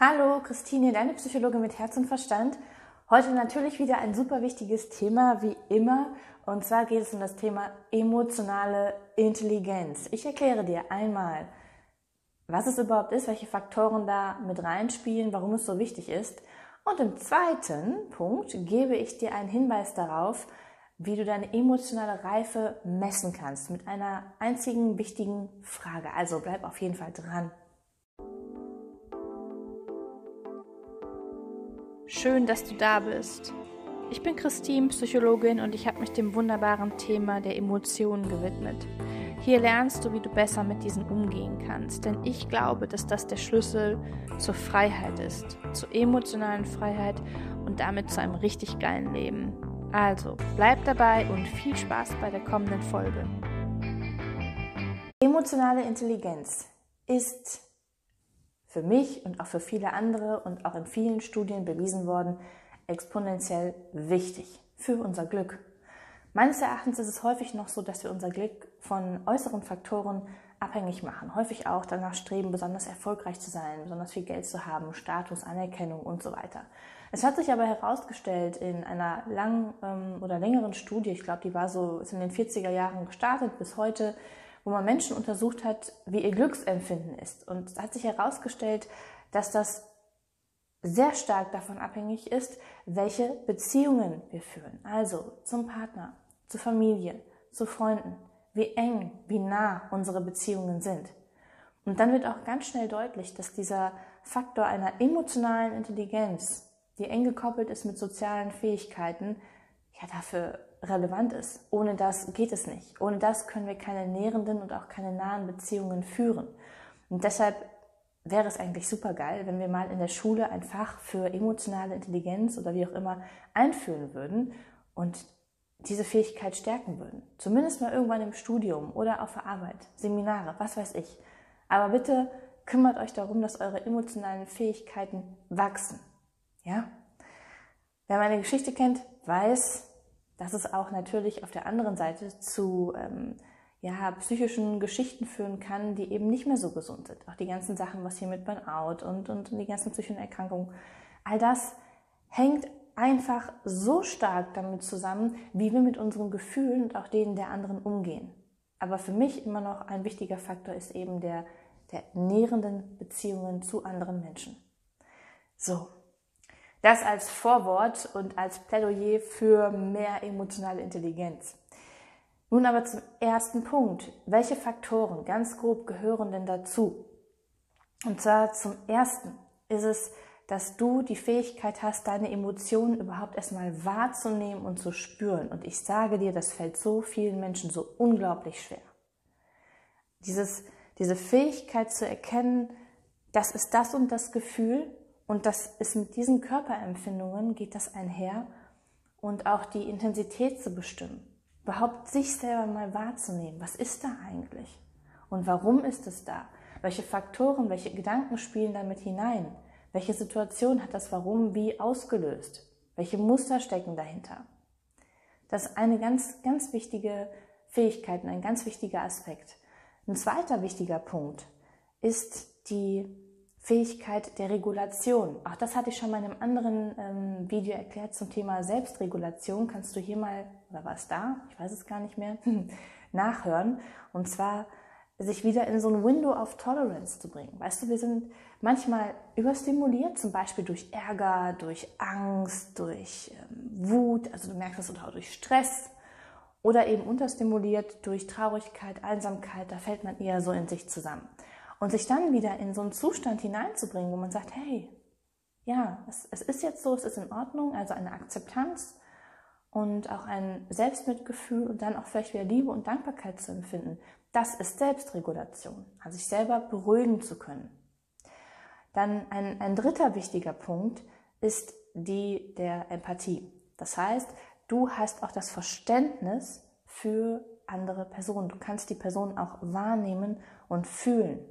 Hallo, Christine, deine Psychologin mit Herz und Verstand. Heute natürlich wieder ein super wichtiges Thema, wie immer. Und zwar geht es um das Thema emotionale Intelligenz. Ich erkläre dir einmal, was es überhaupt ist, welche Faktoren da mit reinspielen, warum es so wichtig ist. Und im zweiten Punkt gebe ich dir einen Hinweis darauf, wie du deine emotionale Reife messen kannst mit einer einzigen wichtigen Frage. Also bleib auf jeden Fall dran. Schön, dass du da bist. Ich bin Christine, Psychologin und ich habe mich dem wunderbaren Thema der Emotionen gewidmet. Hier lernst du, wie du besser mit diesen umgehen kannst, denn ich glaube, dass das der Schlüssel zur Freiheit ist, zur emotionalen Freiheit und damit zu einem richtig geilen Leben. Also, bleib dabei und viel Spaß bei der kommenden Folge. Emotionale Intelligenz ist für mich und auch für viele andere und auch in vielen Studien bewiesen worden, exponentiell wichtig für unser Glück. Meines Erachtens ist es häufig noch so, dass wir unser Glück von äußeren Faktoren abhängig machen. Häufig auch danach streben, besonders erfolgreich zu sein, besonders viel Geld zu haben, Status, Anerkennung und so weiter. Es hat sich aber herausgestellt in einer langen ähm, oder längeren Studie, ich glaube, die war so ist in den 40er Jahren gestartet bis heute, wo man Menschen untersucht hat, wie ihr Glücksempfinden ist. Und es hat sich herausgestellt, dass das sehr stark davon abhängig ist, welche Beziehungen wir führen. Also zum Partner, zur Familie, zu Freunden, wie eng, wie nah unsere Beziehungen sind. Und dann wird auch ganz schnell deutlich, dass dieser Faktor einer emotionalen Intelligenz, die eng gekoppelt ist mit sozialen Fähigkeiten, ja dafür relevant ist. Ohne das geht es nicht. Ohne das können wir keine nährenden und auch keine nahen Beziehungen führen. Und deshalb wäre es eigentlich super geil, wenn wir mal in der Schule ein Fach für emotionale Intelligenz oder wie auch immer einführen würden und diese Fähigkeit stärken würden. Zumindest mal irgendwann im Studium oder auf der Arbeit, Seminare, was weiß ich. Aber bitte kümmert euch darum, dass eure emotionalen Fähigkeiten wachsen. Ja? Wer meine Geschichte kennt, weiß, dass es auch natürlich auf der anderen Seite zu ähm, ja, psychischen Geschichten führen kann, die eben nicht mehr so gesund sind. Auch die ganzen Sachen, was hier mit Burnout und, und die ganzen psychischen Erkrankungen, all das hängt einfach so stark damit zusammen, wie wir mit unseren Gefühlen und auch denen der anderen umgehen. Aber für mich immer noch ein wichtiger Faktor ist eben der, der nährenden Beziehungen zu anderen Menschen. So, das als Vorwort und als Plädoyer für mehr emotionale Intelligenz. Nun aber zum ersten Punkt. Welche Faktoren ganz grob gehören denn dazu? Und zwar zum ersten ist es, dass du die Fähigkeit hast, deine Emotionen überhaupt erstmal wahrzunehmen und zu spüren. Und ich sage dir, das fällt so vielen Menschen so unglaublich schwer. Dieses, diese Fähigkeit zu erkennen, das ist das und das Gefühl und das ist mit diesen Körperempfindungen geht das einher und auch die Intensität zu bestimmen. Überhaupt sich selber mal wahrzunehmen. Was ist da eigentlich? Und warum ist es da? Welche Faktoren, welche Gedanken spielen damit hinein? Welche Situation hat das Warum wie ausgelöst? Welche Muster stecken dahinter? Das ist eine ganz, ganz wichtige Fähigkeit und ein ganz wichtiger Aspekt. Ein zweiter wichtiger Punkt ist die Fähigkeit der Regulation. Auch das hatte ich schon mal in einem anderen ähm, Video erklärt zum Thema Selbstregulation. Kannst du hier mal, oder war es da? Ich weiß es gar nicht mehr, nachhören. Und zwar sich wieder in so ein Window of Tolerance zu bringen. Weißt du, wir sind manchmal überstimuliert, zum Beispiel durch Ärger, durch Angst, durch ähm, Wut, also du merkst das oder auch durch Stress oder eben unterstimuliert durch Traurigkeit, Einsamkeit, da fällt man eher so in sich zusammen. Und sich dann wieder in so einen Zustand hineinzubringen, wo man sagt, hey, ja, es, es ist jetzt so, es ist in Ordnung, also eine Akzeptanz und auch ein Selbstmitgefühl und dann auch vielleicht wieder Liebe und Dankbarkeit zu empfinden. Das ist Selbstregulation, also sich selber beruhigen zu können. Dann ein, ein dritter wichtiger Punkt ist die der Empathie. Das heißt, du hast auch das Verständnis für andere Personen. Du kannst die Person auch wahrnehmen und fühlen.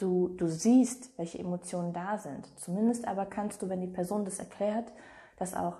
Du, du siehst, welche Emotionen da sind. Zumindest aber kannst du, wenn die Person das erklärt, das auch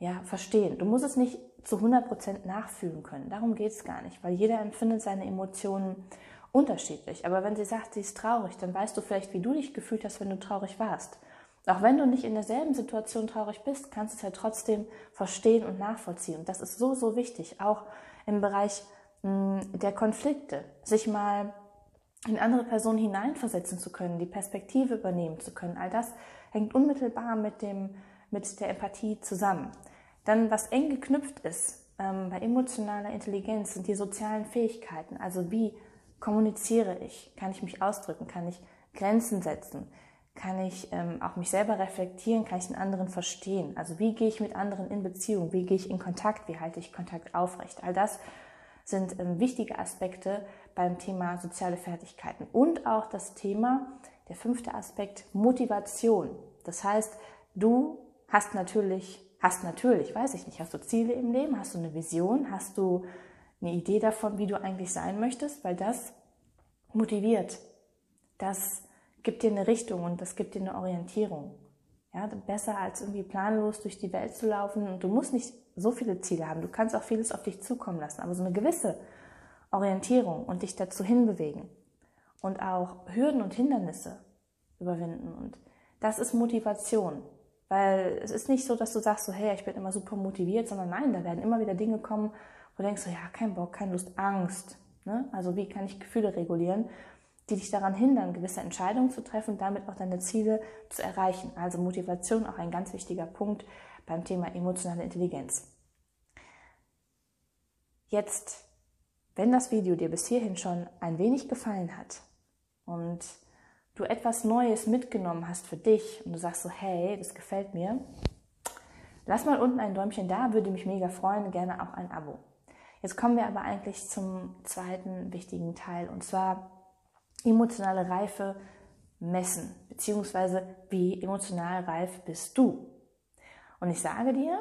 ja, verstehen. Du musst es nicht zu 100% nachfühlen können. Darum geht es gar nicht, weil jeder empfindet seine Emotionen unterschiedlich. Aber wenn sie sagt, sie ist traurig, dann weißt du vielleicht, wie du dich gefühlt hast, wenn du traurig warst. Auch wenn du nicht in derselben Situation traurig bist, kannst du es ja trotzdem verstehen und nachvollziehen. Und das ist so, so wichtig, auch im Bereich mh, hm, der Konflikte, sich mal in andere Personen hineinversetzen zu können, die Perspektive übernehmen zu können. All das hängt unmittelbar mit, dem, mit der Empathie zusammen. Dann, was eng geknüpft ist ähm, bei emotionaler Intelligenz, sind die sozialen Fähigkeiten. Also wie kommuniziere ich? Kann ich mich ausdrücken? Kann ich Grenzen setzen? Kann ich ähm, auch mich selber reflektieren? Kann ich den anderen verstehen? Also wie gehe ich mit anderen in Beziehung? Wie gehe ich in Kontakt? Wie halte ich Kontakt aufrecht? All das sind ähm, wichtige Aspekte beim Thema soziale Fertigkeiten. Und auch das Thema, der fünfte Aspekt, Motivation. Das heißt, du hast natürlich, hast natürlich, weiß ich nicht, hast du Ziele im Leben, hast du eine Vision, hast du eine Idee davon, wie du eigentlich sein möchtest, weil das motiviert. Das gibt dir eine Richtung und das gibt dir eine Orientierung. Ja, besser als irgendwie planlos durch die Welt zu laufen. Und du musst nicht so viele Ziele haben. Du kannst auch vieles auf dich zukommen lassen. Aber so eine gewisse Orientierung und dich dazu hinbewegen und auch Hürden und Hindernisse überwinden. Und das ist Motivation. Weil es ist nicht so, dass du sagst so, hey, ich bin immer super motiviert, sondern nein, da werden immer wieder Dinge kommen, wo du denkst so, ja, kein Bock, keine Lust, Angst. Ne? Also wie kann ich Gefühle regulieren? die dich daran hindern, gewisse Entscheidungen zu treffen und damit auch deine Ziele zu erreichen. Also Motivation auch ein ganz wichtiger Punkt beim Thema emotionale Intelligenz. Jetzt, wenn das Video dir bis hierhin schon ein wenig gefallen hat und du etwas Neues mitgenommen hast für dich und du sagst so, hey, das gefällt mir, lass mal unten ein Däumchen da, würde mich mega freuen, gerne auch ein Abo. Jetzt kommen wir aber eigentlich zum zweiten wichtigen Teil und zwar emotionale Reife messen, beziehungsweise wie emotional reif bist du. Und ich sage dir,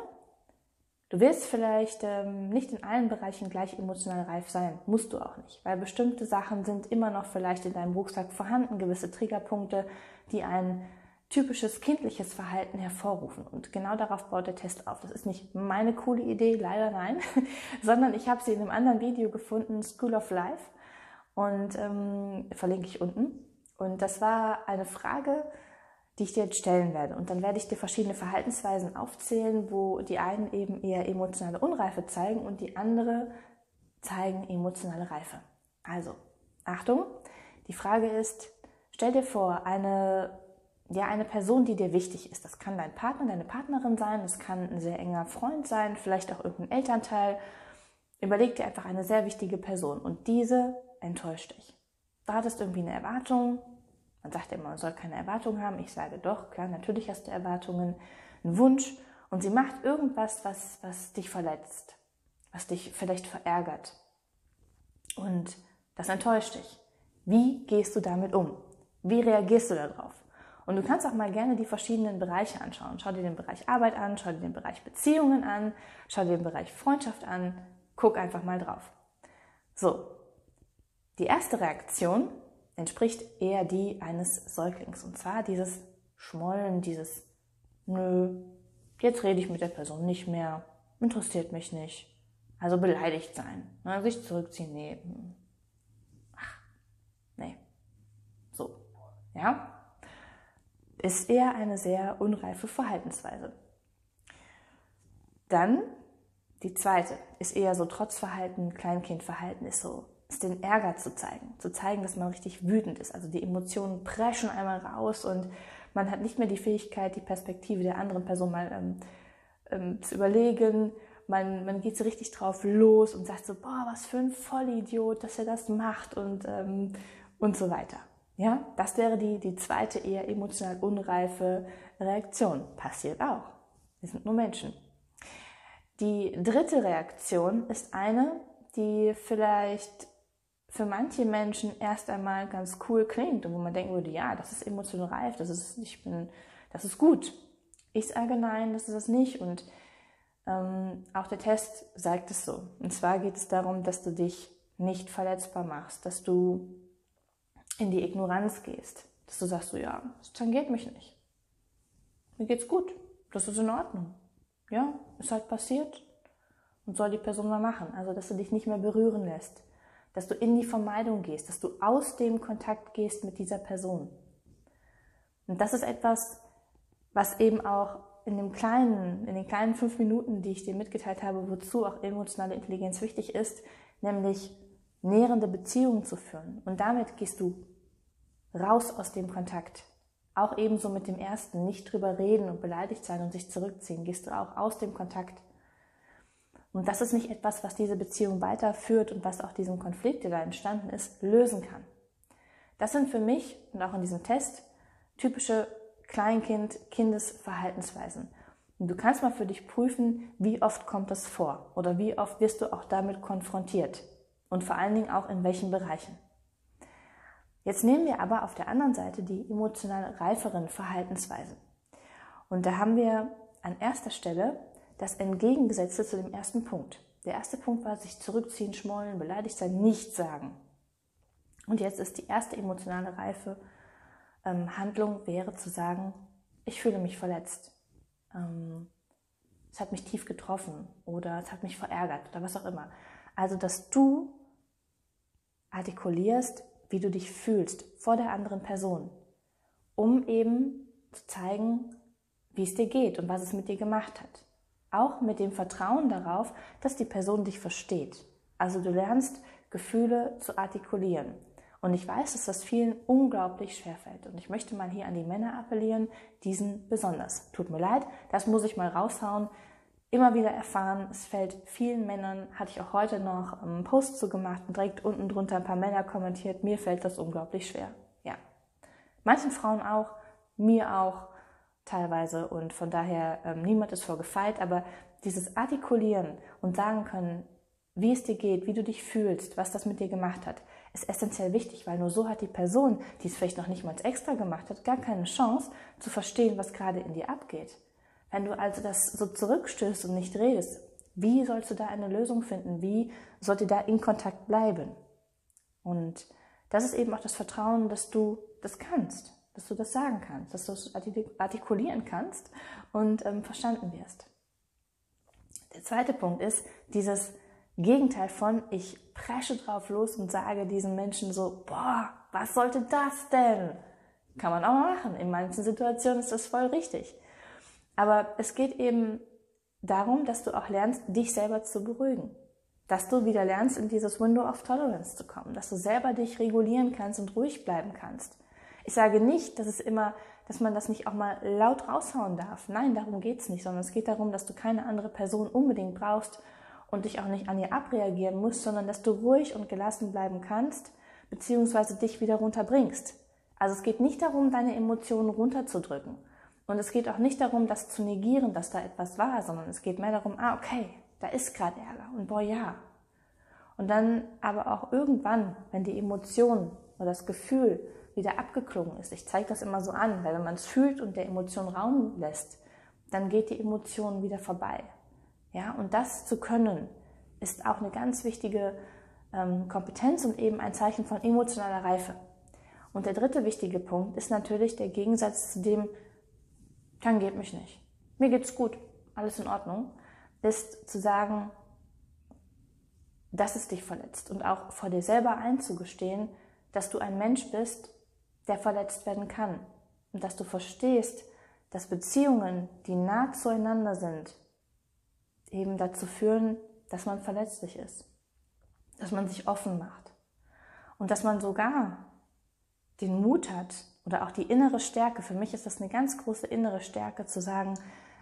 du wirst vielleicht ähm, nicht in allen Bereichen gleich emotional reif sein, musst du auch nicht, weil bestimmte Sachen sind immer noch vielleicht in deinem Rucksack vorhanden, gewisse Triggerpunkte, die ein typisches kindliches Verhalten hervorrufen. Und genau darauf baut der Test auf. Das ist nicht meine coole Idee, leider nein, sondern ich habe sie in einem anderen Video gefunden, School of Life und ähm, verlinke ich unten. Und das war eine Frage, die ich dir jetzt stellen werde. Und dann werde ich dir verschiedene Verhaltensweisen aufzählen, wo die einen eben eher emotionale Unreife zeigen und die andere zeigen emotionale Reife. Also, Achtung, die Frage ist, stell dir vor, eine, ja, eine Person, die dir wichtig ist. Das kann dein Partner, deine Partnerin sein, das kann ein sehr enger Freund sein, vielleicht auch irgendein Elternteil. Überleg dir einfach eine sehr wichtige Person und diese enttäuscht dich. Du hattest irgendwie eine Erwartung. Man sagt immer, man soll keine Erwartung haben. Ich sage doch, klar, natürlich hast du Erwartungen, einen Wunsch. Und sie macht irgendwas, was, was dich verletzt, was dich vielleicht verärgert. Und das enttäuscht dich. Wie gehst du damit um? Wie reagierst du darauf? Und du kannst auch mal gerne die verschiedenen Bereiche anschauen. Schau dir den Bereich Arbeit an, schau dir den Bereich Beziehungen an, schau dir den Bereich Freundschaft an. Guck einfach mal drauf. So, die erste Reaktion entspricht eher die eines Säuglings. Und zwar dieses Schmollen, dieses Nö, jetzt rede ich mit der Person nicht mehr, interessiert mich nicht. Also beleidigt sein, ne? sich zurückziehen, nee. Ach, nee. So, ja. Ist eher eine sehr unreife Verhaltensweise. Dann die zweite ist eher so Trotzverhalten, Kleinkindverhalten ist so ist den Ärger zu zeigen, zu zeigen, dass man richtig wütend ist. Also die Emotionen preschen einmal raus und man hat nicht mehr die Fähigkeit, die Perspektive der anderen Person mal ähm, ähm, zu überlegen. Man, man geht so richtig drauf los und sagt so, boah, was für ein Vollidiot, dass er das macht und, ähm, und so weiter. Ja, das wäre die, die zweite eher emotional unreife Reaktion. Passiert auch. Wir sind nur Menschen. Die dritte Reaktion ist eine, die vielleicht für manche Menschen erst einmal ganz cool klingt und wo man denken würde, ja, das ist emotional reif, das ist, ich bin, das ist gut. Ich sage nein, das ist es nicht und ähm, auch der Test sagt es so. Und zwar geht es darum, dass du dich nicht verletzbar machst, dass du in die Ignoranz gehst, dass du sagst so, ja, das tangiert mich nicht. Mir geht's gut, das ist in Ordnung. Ja, ist halt passiert und soll die Person mal machen. Also, dass du dich nicht mehr berühren lässt dass du in die Vermeidung gehst, dass du aus dem Kontakt gehst mit dieser Person. Und das ist etwas, was eben auch in dem kleinen, in den kleinen fünf Minuten, die ich dir mitgeteilt habe, wozu auch emotionale Intelligenz wichtig ist, nämlich nährende Beziehungen zu führen. Und damit gehst du raus aus dem Kontakt. Auch ebenso mit dem ersten, nicht drüber reden und beleidigt sein und sich zurückziehen, gehst du auch aus dem Kontakt. Und das ist nicht etwas, was diese Beziehung weiterführt und was auch diesen Konflikt, der da entstanden ist, lösen kann. Das sind für mich und auch in diesem Test typische Kleinkind-Kindesverhaltensweisen. Und du kannst mal für dich prüfen, wie oft kommt das vor oder wie oft wirst du auch damit konfrontiert und vor allen Dingen auch in welchen Bereichen. Jetzt nehmen wir aber auf der anderen Seite die emotional reiferen Verhaltensweisen. Und da haben wir an erster Stelle das Entgegengesetzte zu dem ersten Punkt. Der erste Punkt war sich zurückziehen, schmollen, beleidigt sein, nichts sagen. Und jetzt ist die erste emotionale reife ähm, Handlung wäre zu sagen, ich fühle mich verletzt. Ähm, es hat mich tief getroffen oder es hat mich verärgert oder was auch immer. Also, dass du artikulierst, wie du dich fühlst vor der anderen Person, um eben zu zeigen, wie es dir geht und was es mit dir gemacht hat. Auch mit dem Vertrauen darauf, dass die Person dich versteht. Also du lernst Gefühle zu artikulieren. Und ich weiß, dass das vielen unglaublich schwer fällt. Und ich möchte mal hier an die Männer appellieren, diesen besonders. Tut mir leid, das muss ich mal raushauen. Immer wieder erfahren, es fällt vielen Männern, hatte ich auch heute noch einen Post zu gemacht und direkt unten drunter ein paar Männer kommentiert, mir fällt das unglaublich schwer. Ja. Manchen Frauen auch, mir auch teilweise und von daher ähm, niemand ist vorgefeilt, aber dieses Artikulieren und sagen können, wie es dir geht, wie du dich fühlst, was das mit dir gemacht hat, ist essentiell wichtig, weil nur so hat die Person, die es vielleicht noch nicht mal extra gemacht hat, gar keine Chance zu verstehen, was gerade in dir abgeht. Wenn du also das so zurückstößt und nicht redest, wie sollst du da eine Lösung finden? Wie sollt ihr da in Kontakt bleiben? Und das ist eben auch das Vertrauen, dass du das kannst, dass du das sagen kannst, dass du es artikulieren kannst und ähm, verstanden wirst. Der zweite Punkt ist dieses Gegenteil von, ich presche drauf los und sage diesen Menschen so, boah, was sollte das denn? Kann man auch machen. In manchen Situationen ist das voll richtig. Aber es geht eben darum, dass du auch lernst, dich selber zu beruhigen. Dass du wieder lernst, in dieses Window of Tolerance zu kommen. Dass du selber dich regulieren kannst und ruhig bleiben kannst. Ich sage nicht, dass es immer, dass man das nicht auch mal laut raushauen darf. Nein, darum geht's nicht, sondern es geht darum, dass du keine andere Person unbedingt brauchst, und dich auch nicht an ihr abreagieren musst, sondern dass du ruhig und gelassen bleiben kannst, beziehungsweise dich wieder runterbringst. Also es geht nicht darum, deine Emotionen runterzudrücken. Und es geht auch nicht darum, das zu negieren, dass da etwas war, sondern es geht mehr darum, ah, okay, da ist gerade Ärger und boah, ja. Und dann aber auch irgendwann, wenn die Emotion oder das Gefühl wieder abgeklungen ist, ich zeige das immer so an, weil wenn man es fühlt und der Emotion Raum lässt, dann geht die Emotion wieder vorbei. Ja, und das zu können, ist auch eine ganz wichtige ähm, Kompetenz und eben ein Zeichen von emotionaler Reife. Und der dritte wichtige Punkt ist natürlich der Gegensatz zu dem, dann geht mich nicht. Mir geht's gut, alles in Ordnung, ist zu sagen, dass es dich verletzt und auch vor dir selber einzugestehen, dass du ein Mensch bist, der verletzt werden kann. Und dass du verstehst, dass Beziehungen, die nah zueinander sind, eben dazu führen, dass man verletzlich ist, dass man sich offen macht. Und dass man sogar den Mut hat oder auch die innere Stärke, für mich ist das eine ganz große innere Stärke zu sagen,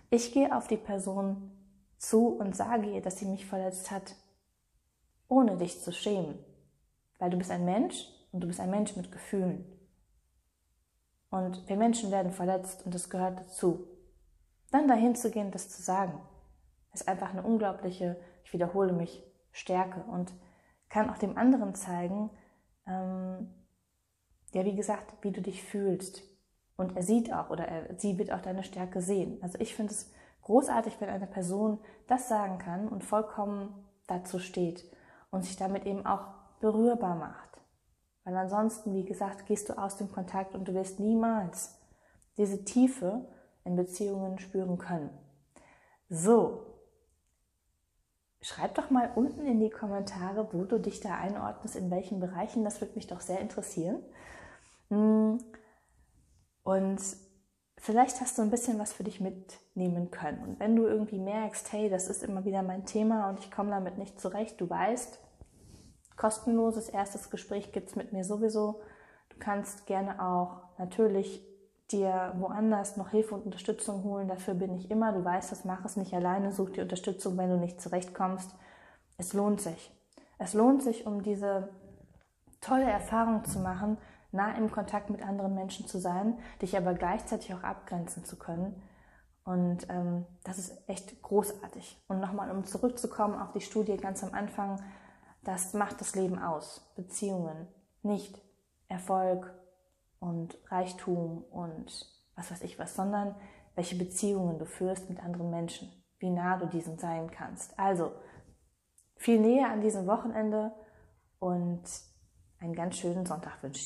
ich gehe auf die Person zu und sage ihr, dass sie mich verletzt hat, ohne dich zu schämen, weil du bist ein Mensch und du bist ein Mensch mit Gefühlen. Und wir Menschen werden verletzt und das gehört dazu. Dann dahin zu gehen, das zu sagen ist einfach eine unglaubliche, ich wiederhole mich, Stärke und kann auch dem anderen zeigen, ähm, ja, wie gesagt, wie du dich fühlst. Und er sieht auch oder er, sie wird auch deine Stärke sehen. Also ich finde es großartig, wenn eine Person das sagen kann und vollkommen dazu steht und sich damit eben auch berührbar macht. Weil ansonsten, wie gesagt, gehst du aus dem Kontakt und du wirst niemals diese Tiefe in Beziehungen spüren können. So, schreib doch mal unten in die Kommentare, wo du dich da einordnest, in welchen Bereichen. Das würde mich doch sehr interessieren. Hm. Und vielleicht hast du ein bisschen was für dich mitnehmen können. Und wenn du irgendwie merkst, hey, das ist immer wieder mein Thema und ich komme damit nicht zurecht, du weißt, kostenloses erstes Gespräch gibt es mit mir sowieso. Du kannst gerne auch natürlich dir woanders noch Hilfe und Unterstützung holen. Dafür bin ich immer. Du weißt das, mach es nicht alleine, such die Unterstützung, wenn du nicht zurechtkommst. Es lohnt sich. Es lohnt sich, um diese tolle Erfahrung zu machen, nah im Kontakt mit anderen Menschen zu sein, dich aber gleichzeitig auch abgrenzen zu können. Und ähm, das ist echt großartig. Und nochmal, um zurückzukommen auf die Studie ganz am Anfang, das macht das Leben aus. Beziehungen, nicht Erfolg und Reichtum und was weiß ich was, sondern welche Beziehungen du führst mit anderen Menschen, wie nah du diesen sein kannst. Also viel Nähe an diesem Wochenende und einen ganz schönen Sonntag wünsche ich.